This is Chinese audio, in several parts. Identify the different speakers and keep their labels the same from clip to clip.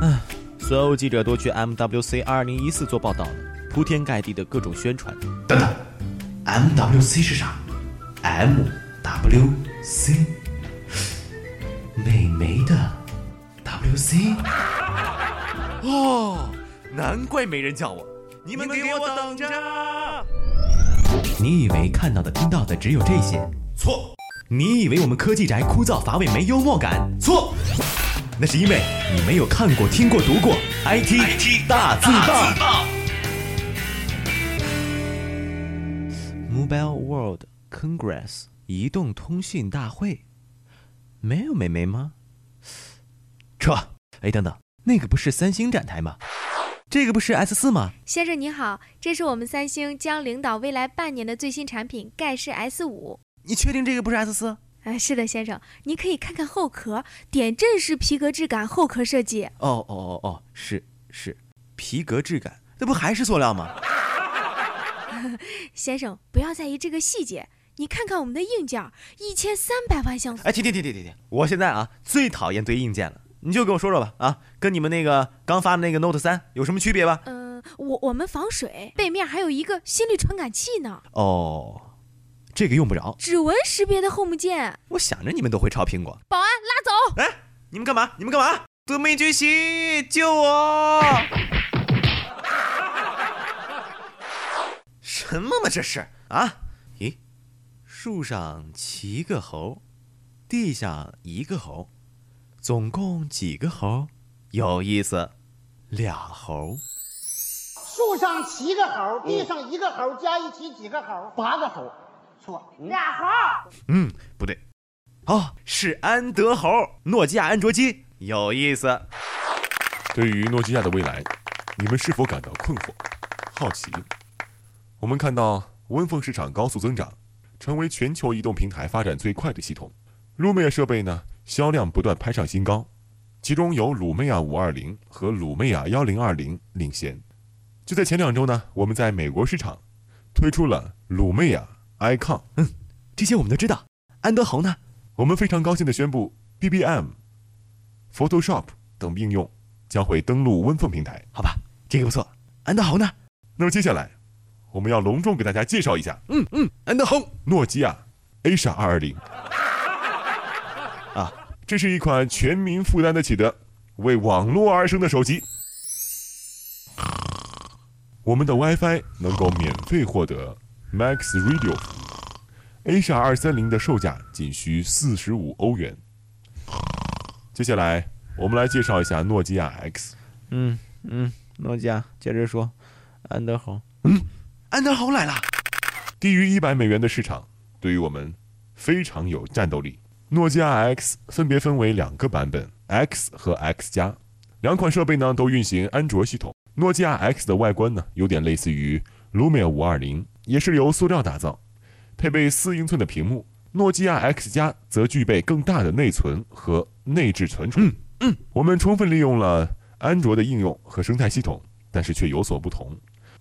Speaker 1: 唉，所有记者都去 MWC 二零一四做报道了，铺天盖地的各种宣传。
Speaker 2: 等等，MWC 是啥？MWC，美眉的 WC。
Speaker 1: 哦，难怪没人叫我，你们给我等着！
Speaker 2: 你以为看到的、听到的只有这些？
Speaker 1: 错。
Speaker 2: 你以为我们科技宅枯燥乏味、没幽默感？
Speaker 1: 错。
Speaker 2: 那是因为你没有看过、听过、读过 ITT 大字报。
Speaker 1: Mobile World Congress 移动通信大会，没有美眉吗？撤！哎，等等，那个不是三星展台吗？这个不是 S 四吗？
Speaker 3: 先生你好，这是我们三星将领导未来半年的最新产品盖世 S 五。
Speaker 1: 你确定这个不是 S 四？
Speaker 3: 哎，是的，先生，您可以看看后壳，点阵式皮革质感后壳设计。
Speaker 1: 哦哦哦哦，是是，皮革质感，那不还是塑料吗？
Speaker 3: 先生，不要在意这个细节，你看看我们的硬件，一千三百万像素。
Speaker 1: 哎，停停停停停停！我现在啊最讨厌堆硬件了，你就跟我说说吧啊，跟你们那个刚发的那个 Note 三有什么区别吧？
Speaker 3: 嗯、我我们防水，背面还有一个心率传感器呢，
Speaker 1: 哦，这个用不着。
Speaker 3: 指纹识别的 Home 键。
Speaker 1: 我想着你们都会抄苹果。
Speaker 3: 保安拉走。
Speaker 1: 哎，你们干嘛？你们干嘛？德美觉醒，救我！什么嘛这是啊？咦，树上七个猴，地上一个猴，总共几个猴？有意思，俩猴。
Speaker 4: 树上七个猴，地上一个猴，加一起几个猴？八个猴。错，俩猴。
Speaker 1: 嗯，不对，哦，是安德猴，诺基亚安卓机，有意思。
Speaker 5: 对于诺基亚的未来，你们是否感到困惑、好奇？我们看到 Win 市场高速增长，成为全球移动平台发展最快的系统。卢美亚设备呢，销量不断攀上新高，其中有鲁美亚五二零和鲁美亚幺零二零领先。就在前两周呢，我们在美国市场推出了鲁美亚 Icon。
Speaker 1: 嗯，这些我们都知道。安德豪呢？
Speaker 5: 我们非常高兴地宣布，BBM、Photoshop 等应用将会登陆 Win 平台。
Speaker 1: 好吧，这个不错。安德豪呢？
Speaker 5: 那么接下来，我们要隆重给大家介绍一下，
Speaker 1: 嗯嗯，安德豪，
Speaker 5: 诺基亚 A 闪二二零。
Speaker 1: 啊，
Speaker 5: 这是一款全民负担得起的为网络而生的手机。我们的 WiFi 能够免费获得 Max Radio。A 闪二三零的售价仅需四十五欧元。接下来，我们来介绍一下诺基亚 X。
Speaker 1: 嗯嗯，诺基亚接着说，安德豪，嗯，安德豪来了。
Speaker 5: 低于一百美元的市场，对于我们非常有战斗力。诺基亚 X 分别分为两个版本，X 和 X 加，两款设备呢都运行安卓系统。诺基亚 X 的外观呢有点类似于 Lumia 五二零，也是由塑料打造，配备四英寸的屏幕。诺基亚 X 加则具备更大的内存和内置存储。
Speaker 1: 嗯嗯，
Speaker 5: 我们充分利用了安卓的应用和生态系统，但是却有所不同。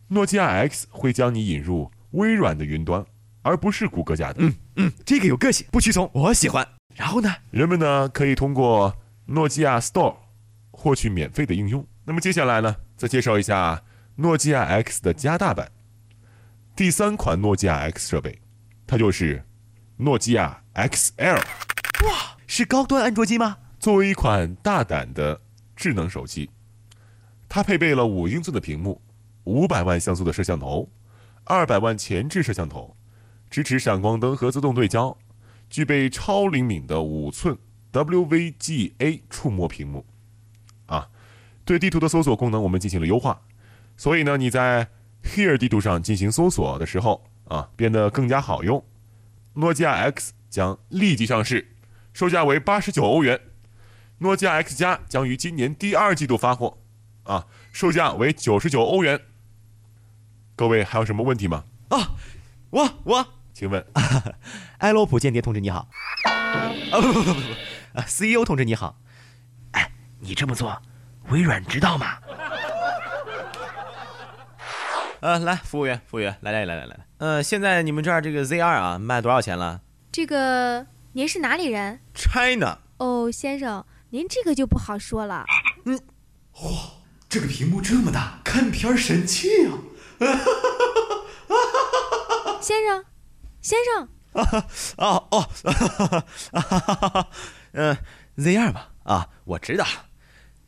Speaker 5: 诺基亚 X 会将你引入微软的云端，而不是谷歌家的。
Speaker 1: 嗯嗯，这个有个性，不屈从，我喜欢。然后呢，
Speaker 5: 人们呢可以通过诺基亚 Store 获取免费的应用。那么接下来呢，再介绍一下诺基亚 X 的加大版，第三款诺基亚 X 设备，它就是诺基亚 XL。
Speaker 1: 哇，是高端安卓机吗？
Speaker 5: 作为一款大胆的智能手机，它配备了五英寸的屏幕、五百万像素的摄像头、二百万前置摄像头，支持闪光灯和自动对焦，具备超灵敏的五寸 WVGA 触摸屏幕。啊，对地图的搜索功能我们进行了优化，所以呢，你在 Here 地图上进行搜索的时候啊，变得更加好用。诺基亚 X 将立即上市，售价为八十九欧元。诺基亚 X 加将于今年第二季度发货，啊，售价为九十九欧元。各位还有什么问题吗？
Speaker 1: 啊，我我，
Speaker 5: 请问，
Speaker 1: 埃洛普间谍同志你好。啊不不不不不，啊 CEO 同志你好。哎，你这么做，微软知道吗？呃，来，服务员，服务员，来来来来来来，呃，现在你们这儿这个 Z 二啊，卖多少钱了
Speaker 3: 这个您是哪里人
Speaker 1: ？？China，
Speaker 3: 哦，先生，您这个就不好说了。
Speaker 2: 嗯哇，这个屏幕这么大，看片儿神器啊！
Speaker 3: 先生，先生，啊
Speaker 1: 哦哦，嗯，Z 二吧，啊，我知道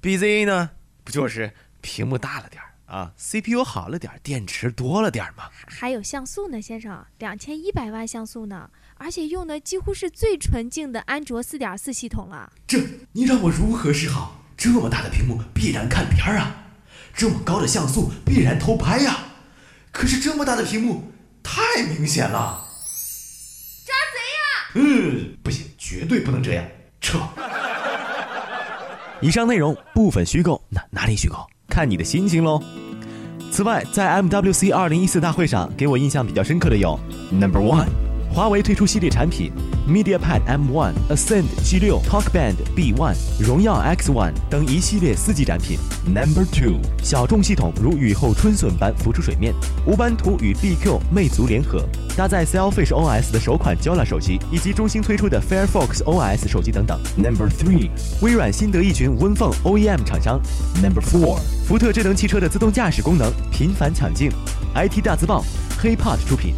Speaker 1: ，BZA 呢，不就是屏幕大了点儿啊，CPU 好了点，电池多了点儿吗？
Speaker 3: 还有像素呢，先生，两千一百万像素呢，而且用的几乎是最纯净的安卓四点四系统了。
Speaker 2: 这你让我如何是好？这么大的屏幕必然看片儿啊，这么高的像素必然偷拍呀、可是这么大的屏幕太明显了。抓贼呀！嗯，不行，绝对不能这样，撤。
Speaker 1: 以上内容部分虚构，哪哪里虚构？看你的心情喽。此外，在 MWC 二零一四大会上，给我印象比较深刻的有 Number One，华为推出系列产品 MediaPad M1、Ascend G6、TalkBand B1、荣耀 X1 等一系列四 G 展品。Number Two，小众系统如雨后春笋般浮出水面，无斑图与 BQ、魅族联合，搭载 Selfish OS 的首款 Jolla 手机，以及中兴推出的 Firefox OS 手机等等。Number Three，微软新得一群 Winphone OEM 厂商。Number Four，福特智能汽车的自动驾驶功能频繁抢镜。IT 大字报，HeyPod 出品。